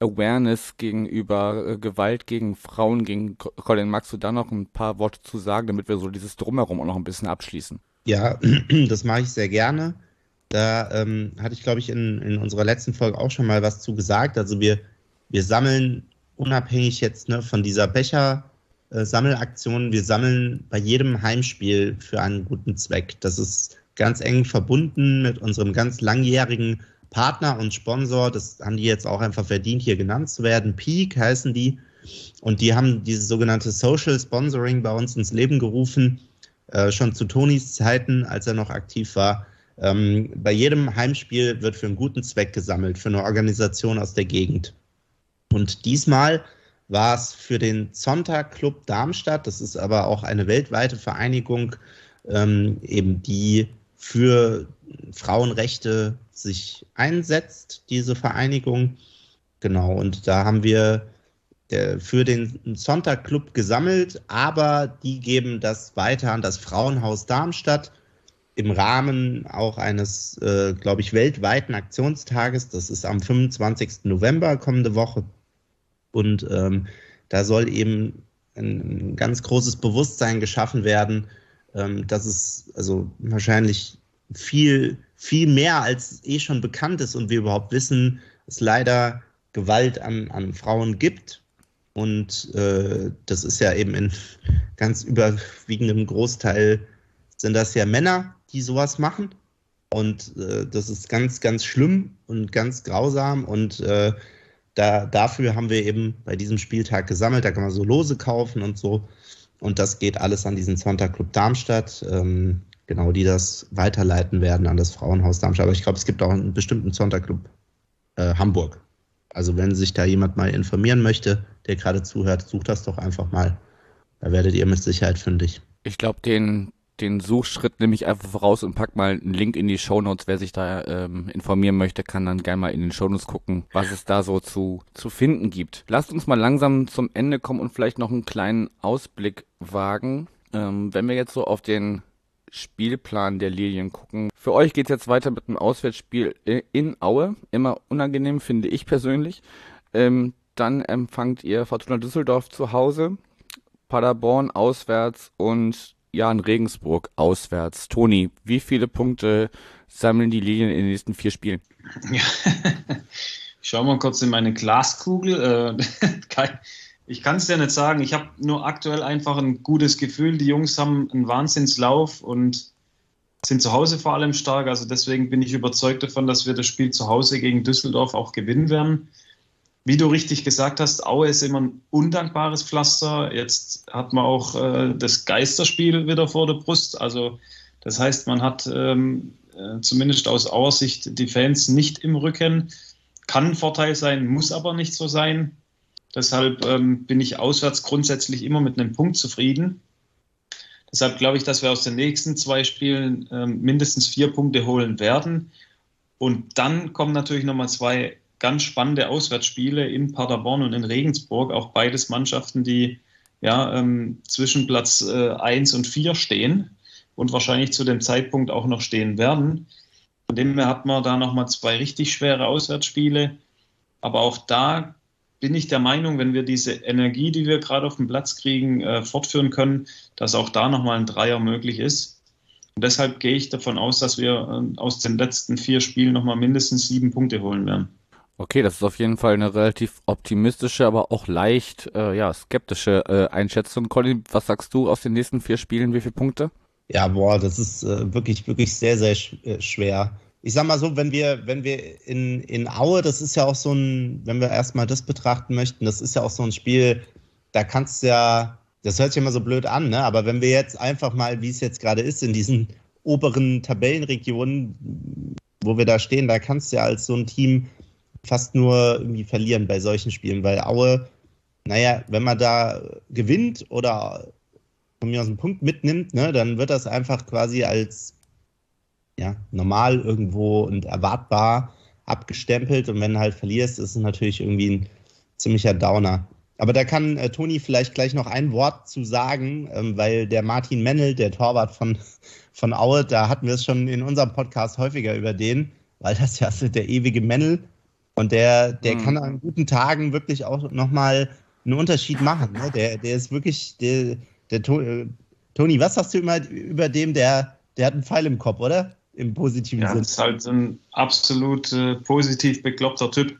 Awareness gegenüber äh, Gewalt gegen Frauen ging. Colin, magst du da noch ein paar Worte zu sagen, damit wir so dieses Drumherum auch noch ein bisschen abschließen? Ja, (clears throat) das mache ich sehr gerne. Da ähm, hatte ich, glaube ich, in, in unserer letzten Folge auch schon mal was zu gesagt. Also wir, wir sammeln unabhängig jetzt ne, von dieser Becher-Sammelaktion, wir sammeln bei jedem Heimspiel für einen guten Zweck. Das ist ganz eng verbunden mit unserem ganz langjährigen Partner und Sponsor. Das haben die jetzt auch einfach verdient, hier genannt zu werden. Peak heißen die. Und die haben dieses sogenannte Social Sponsoring bei uns ins Leben gerufen, äh, schon zu Tonys Zeiten, als er noch aktiv war. Ähm, bei jedem Heimspiel wird für einen guten Zweck gesammelt, für eine Organisation aus der Gegend. Und diesmal war es für den Zonta Club Darmstadt, das ist aber auch eine weltweite Vereinigung, ähm, eben die für Frauenrechte sich einsetzt, diese Vereinigung. Genau, und da haben wir äh, für den Sonntag Club gesammelt, aber die geben das weiter an das Frauenhaus Darmstadt im Rahmen auch eines, äh, glaube ich, weltweiten Aktionstages. Das ist am 25. November kommende Woche. Und ähm, da soll eben ein, ein, ganz großes Bewusstsein geschaffen werden, ähm, dass es also wahrscheinlich viel, viel mehr als eh schon bekannt ist und wir überhaupt wissen, es leider Gewalt an, an Frauen gibt. Und äh, das ist ja eben in ganz überwiegendem Großteil sind das ja Männer, die sowas machen. Und äh, das ist ganz, ganz schlimm und ganz grausam. Und äh, da, dafür haben wir eben bei diesem Spieltag gesammelt. Da kann man so Lose kaufen und so. Und das geht alles an diesen Sonntagclub Darmstadt, ähm, genau, die das weiterleiten werden an das Frauenhaus Darmstadt. Aber ich glaube, es gibt auch einen bestimmten Sonntagclub äh, Hamburg. Also wenn sich da jemand mal informieren möchte, der gerade zuhört, sucht das doch einfach mal. Da werdet ihr mit Sicherheit fündig. Ich glaube, den, den Suchschritt nehme ich einfach voraus und pack mal einen Link in die Shownotes. Wer sich da ähm, informieren möchte, kann dann gerne mal in den Shownotes gucken, was es da so zu, zu finden gibt. Lasst uns mal langsam zum Ende kommen und vielleicht noch einen kleinen Ausblick wagen. Ähm, wenn wir jetzt so auf den Spielplan der Lilien gucken. Für euch geht es jetzt weiter mit einem Auswärtsspiel in Aue. Immer unangenehm, finde ich persönlich. Ähm, dann empfangt ihr Fortuna Düsseldorf zu Hause Paderborn auswärts und ja, in Regensburg auswärts. Toni, wie viele Punkte sammeln die Lilien in den nächsten vier Spielen? Ja. Ich schau mal kurz in meine Glaskugel. Äh, (laughs) ich kann es dir nicht sagen. Ich habe nur aktuell einfach ein gutes Gefühl. Die Jungs haben einen Wahnsinnslauf und sind zu Hause vor allem stark. Also deswegen bin ich überzeugt davon, dass wir das Spiel zu Hause gegen Düsseldorf auch gewinnen werden. Wie du richtig gesagt hast, Aue ist immer ein undankbares Pflaster. Jetzt hat man auch äh, das Geisterspiel wieder vor der Brust. Also das heißt, man hat ähm, äh, zumindest aus Auer Sicht die Fans nicht im Rücken. Kann ein Vorteil sein, muss aber nicht so sein. Deshalb ähm, bin ich auswärts grundsätzlich immer mit einem Punkt zufrieden. Deshalb glaube ich, dass wir aus den nächsten zwei Spielen ähm, mindestens vier Punkte holen werden. Und dann kommen natürlich nochmal zwei ganz spannende Auswärtsspiele in Paderborn und in Regensburg. Auch beides Mannschaften, die ja, ähm, zwischen Platz äh, 1 und 4 stehen und wahrscheinlich zu dem Zeitpunkt auch noch stehen werden. Von dem her hat man da nochmal zwei richtig schwere Auswärtsspiele. Aber auch da bin ich der Meinung, wenn wir diese Energie, die wir gerade auf dem Platz kriegen, äh, fortführen können, dass auch da nochmal ein Dreier möglich ist. Und deshalb gehe ich davon aus, dass wir äh, aus den letzten vier Spielen nochmal mindestens sieben Punkte holen werden. Okay, das ist auf jeden Fall eine relativ optimistische, aber auch leicht äh, ja, skeptische äh, Einschätzung. Colin, was sagst du aus den nächsten vier Spielen? Wie viele Punkte? Ja, boah, das ist äh, wirklich, wirklich sehr, sehr sch äh, schwer. Ich sag mal so, wenn wir, wenn wir in, in Aue, das ist ja auch so ein, wenn wir erstmal das betrachten möchten, das ist ja auch so ein Spiel, da kannst du ja, das hört sich immer so blöd an, ne? Aber wenn wir jetzt einfach mal, wie es jetzt gerade ist, in diesen oberen Tabellenregionen, wo wir da stehen, da kannst du ja als so ein Team fast nur irgendwie verlieren bei solchen Spielen, weil Aue, naja, wenn man da gewinnt oder von mir aus einen Punkt mitnimmt, ne, dann wird das einfach quasi als ja, normal irgendwo und erwartbar abgestempelt und wenn du halt verlierst, ist es natürlich irgendwie ein ziemlicher Downer. Aber da kann äh, Toni vielleicht gleich noch ein Wort zu sagen, ähm, weil der Martin Mennel, der Torwart von, (laughs) von Aue, da hatten wir es schon in unserem Podcast häufiger über den, weil das ja so der ewige Mennel und der, der mhm. kann an guten Tagen wirklich auch nochmal einen Unterschied machen. Ne? Der, der ist wirklich, der, der äh, Toni, was sagst du immer über dem, der, der hat einen Pfeil im Kopf, oder? Im positiven ja, Sinne. ist halt ein absolut äh, positiv bekloppter Typ.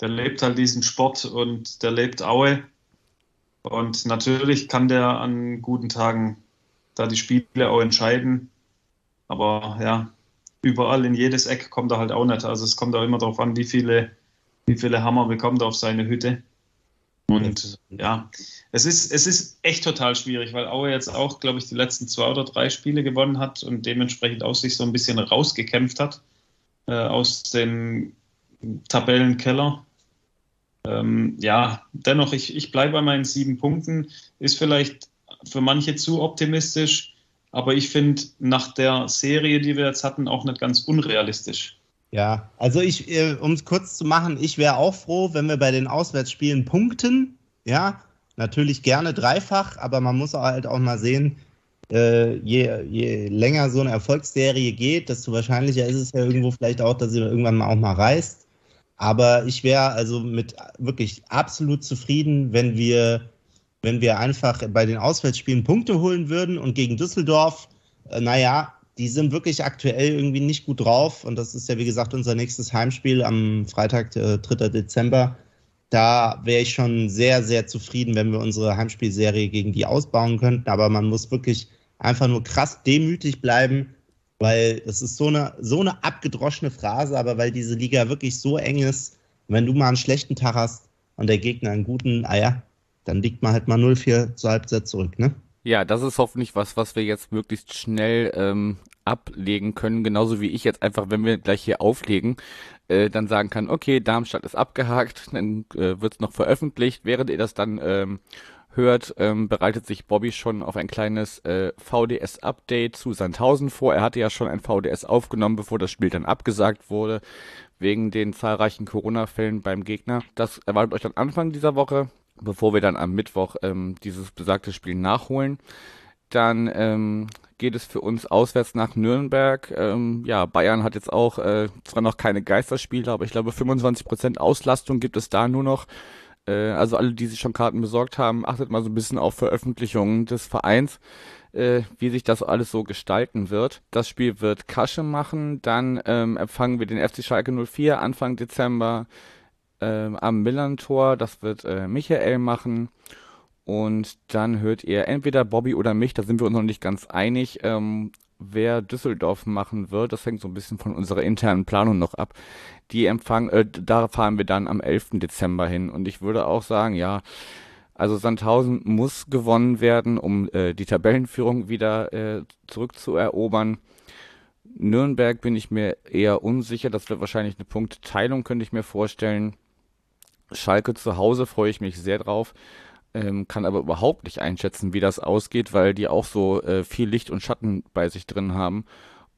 Der lebt halt diesen Sport und der lebt Aue. Und natürlich kann der an guten Tagen da die Spiele auch entscheiden. Aber ja, überall in jedes Eck kommt er halt auch nicht. Also es kommt auch immer darauf an, wie viele, wie viele Hammer bekommt er auf seine Hütte. Und ja, es ist, es ist echt total schwierig, weil Aue jetzt auch, glaube ich, die letzten zwei oder drei Spiele gewonnen hat und dementsprechend auch sich so ein bisschen rausgekämpft hat äh, aus dem Tabellenkeller. Ähm, ja, dennoch, ich, ich bleibe bei meinen sieben Punkten. Ist vielleicht für manche zu optimistisch, aber ich finde nach der Serie, die wir jetzt hatten, auch nicht ganz unrealistisch. Ja, also ich, äh, um es kurz zu machen, ich wäre auch froh, wenn wir bei den Auswärtsspielen punkten. Ja, natürlich gerne dreifach, aber man muss halt auch mal sehen, äh, je, je länger so eine Erfolgsserie geht, desto wahrscheinlicher ist es ja irgendwo vielleicht auch, dass sie irgendwann mal auch mal reißt. Aber ich wäre also mit wirklich absolut zufrieden, wenn wir, wenn wir einfach bei den Auswärtsspielen Punkte holen würden und gegen Düsseldorf, äh, naja, die sind wirklich aktuell irgendwie nicht gut drauf. Und das ist ja, wie gesagt, unser nächstes Heimspiel am Freitag, äh, 3. Dezember. Da wäre ich schon sehr, sehr zufrieden, wenn wir unsere Heimspielserie gegen die ausbauen könnten. Aber man muss wirklich einfach nur krass demütig bleiben, weil das ist so eine, so eine abgedroschene Phrase, aber weil diese Liga wirklich so eng ist, wenn du mal einen schlechten Tag hast und der Gegner einen guten, ah ja, dann liegt man halt mal 0-4 zur Halbzeit zurück, ne? Ja, das ist hoffentlich was, was wir jetzt möglichst schnell ähm, ablegen können, genauso wie ich jetzt einfach, wenn wir gleich hier auflegen, äh, dann sagen kann, okay, Darmstadt ist abgehakt, dann äh, wird es noch veröffentlicht. Während ihr das dann ähm, hört, ähm, bereitet sich Bobby schon auf ein kleines äh, VDS-Update zu Sandhausen vor. Er hatte ja schon ein VDS aufgenommen, bevor das Spiel dann abgesagt wurde, wegen den zahlreichen Corona-Fällen beim Gegner. Das erwartet euch dann Anfang dieser Woche bevor wir dann am Mittwoch ähm, dieses besagte Spiel nachholen. Dann ähm, geht es für uns auswärts nach Nürnberg. Ähm, ja, Bayern hat jetzt auch äh, zwar noch keine Geisterspiele, aber ich glaube 25% Auslastung gibt es da nur noch. Äh, also alle, die sich schon Karten besorgt haben, achtet mal so ein bisschen auf Veröffentlichungen des Vereins, äh, wie sich das alles so gestalten wird. Das Spiel wird Kasche machen, dann ähm, empfangen wir den FC Schalke 04 Anfang Dezember ähm, am Millantor. Das wird äh, Michael machen. Und dann hört ihr entweder Bobby oder mich, da sind wir uns noch nicht ganz einig, ähm, wer Düsseldorf machen wird. Das hängt so ein bisschen von unserer internen Planung noch ab. Die empfangen, äh, da fahren wir dann am 11. Dezember hin. Und ich würde auch sagen, ja, also Sandhausen muss gewonnen werden, um äh, die Tabellenführung wieder äh, zurückzuerobern. Nürnberg bin ich mir eher unsicher. Das wird wahrscheinlich eine Punkteteilung, könnte ich mir vorstellen. Schalke zu Hause freue ich mich sehr drauf, ähm, kann aber überhaupt nicht einschätzen, wie das ausgeht, weil die auch so äh, viel Licht und Schatten bei sich drin haben.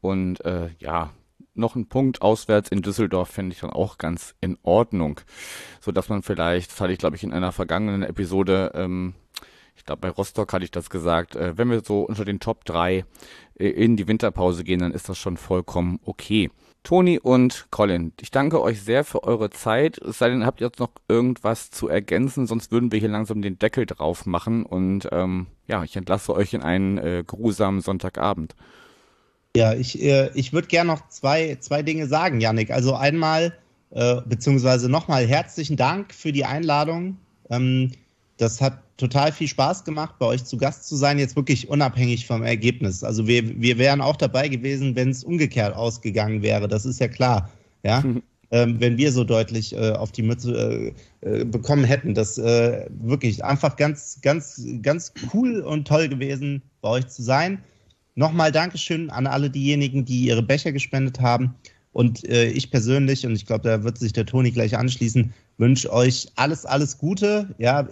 Und äh, ja, noch ein Punkt auswärts in Düsseldorf fände ich dann auch ganz in Ordnung. So dass man vielleicht, das hatte ich glaube ich in einer vergangenen Episode, ähm, ich glaube bei Rostock hatte ich das gesagt, äh, wenn wir so unter den Top 3 äh, in die Winterpause gehen, dann ist das schon vollkommen okay. Toni und Colin, ich danke euch sehr für eure Zeit. Es sei denn, habt ihr jetzt noch irgendwas zu ergänzen, sonst würden wir hier langsam den Deckel drauf machen. Und ähm, ja, ich entlasse euch in einen äh, grusamen Sonntagabend. Ja, ich, äh, ich würde gerne noch zwei, zwei Dinge sagen, Yannick. Also einmal, äh, beziehungsweise nochmal herzlichen Dank für die Einladung. Ähm, das hat total viel Spaß gemacht, bei euch zu Gast zu sein, jetzt wirklich unabhängig vom Ergebnis. Also wir, wir wären auch dabei gewesen, wenn es umgekehrt ausgegangen wäre, das ist ja klar. Ja? Mhm. Ähm, wenn wir so deutlich äh, auf die Mütze äh, äh, bekommen hätten. Das äh, wirklich einfach ganz, ganz, ganz cool und toll gewesen, bei euch zu sein. Nochmal Dankeschön an alle diejenigen, die ihre Becher gespendet haben. Und äh, ich persönlich, und ich glaube, da wird sich der Toni gleich anschließen, wünsche euch alles, alles Gute. Ja,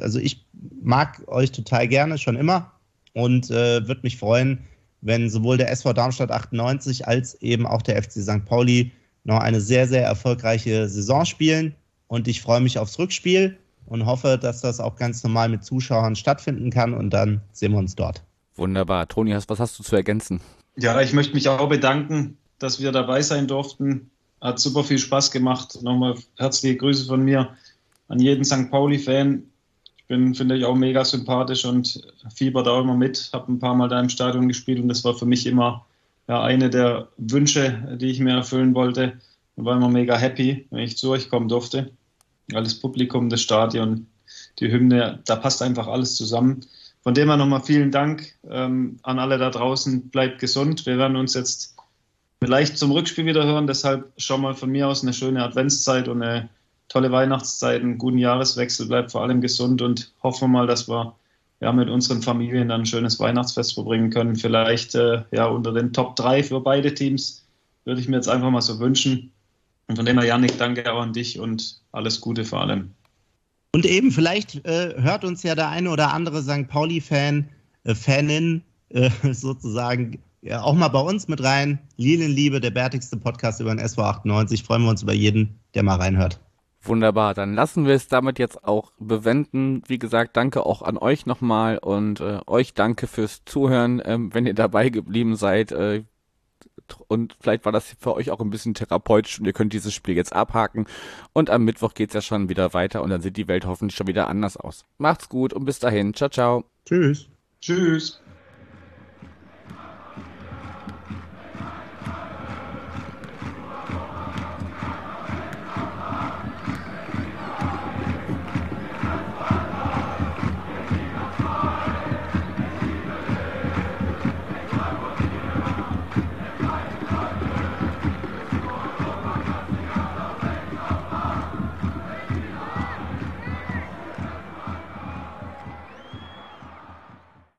also ich mag euch total gerne, schon immer. Und äh, würde mich freuen, wenn sowohl der SV Darmstadt 98 als eben auch der FC St. Pauli noch eine sehr, sehr erfolgreiche Saison spielen. Und ich freue mich aufs Rückspiel und hoffe, dass das auch ganz normal mit Zuschauern stattfinden kann. Und dann sehen wir uns dort. Wunderbar. Toni, was hast du zu ergänzen? Ja, ich möchte mich auch bedanken, dass wir dabei sein durften. Hat super viel Spaß gemacht. Nochmal herzliche Grüße von mir an jeden St. Pauli-Fan. Ich bin, finde ich, auch mega sympathisch und fieber da immer mit. Habe ein paar Mal da im Stadion gespielt und das war für mich immer ja, eine der Wünsche, die ich mir erfüllen wollte. Und war immer mega happy, wenn ich zu euch kommen durfte. Das Publikum, das Stadion, die Hymne, da passt einfach alles zusammen. Von dem her nochmal vielen Dank ähm, an alle da draußen. Bleibt gesund. Wir werden uns jetzt vielleicht zum Rückspiel wieder hören. Deshalb schon mal von mir aus eine schöne Adventszeit und eine tolle Weihnachtszeit, einen guten Jahreswechsel. Bleibt vor allem gesund und hoffen wir mal, dass wir ja, mit unseren Familien dann ein schönes Weihnachtsfest verbringen können. Vielleicht äh, ja unter den Top 3 für beide Teams. Würde ich mir jetzt einfach mal so wünschen. Und von dem her, Janik, danke auch an dich und alles Gute vor allem. Und eben, vielleicht äh, hört uns ja der eine oder andere St. Pauli-Fan, äh, Fanin äh, (laughs) sozusagen ja, auch mal bei uns mit rein. Lilienliebe, der bärtigste Podcast über den SV 98. Freuen wir uns über jeden, der mal reinhört. Wunderbar, dann lassen wir es damit jetzt auch bewenden. Wie gesagt, danke auch an euch nochmal und äh, euch danke fürs Zuhören, ähm, wenn ihr dabei geblieben seid. Äh, und vielleicht war das für euch auch ein bisschen therapeutisch und ihr könnt dieses Spiel jetzt abhaken. Und am Mittwoch geht's ja schon wieder weiter und dann sieht die Welt hoffentlich schon wieder anders aus. Macht's gut und bis dahin. Ciao, ciao. Tschüss. Tschüss.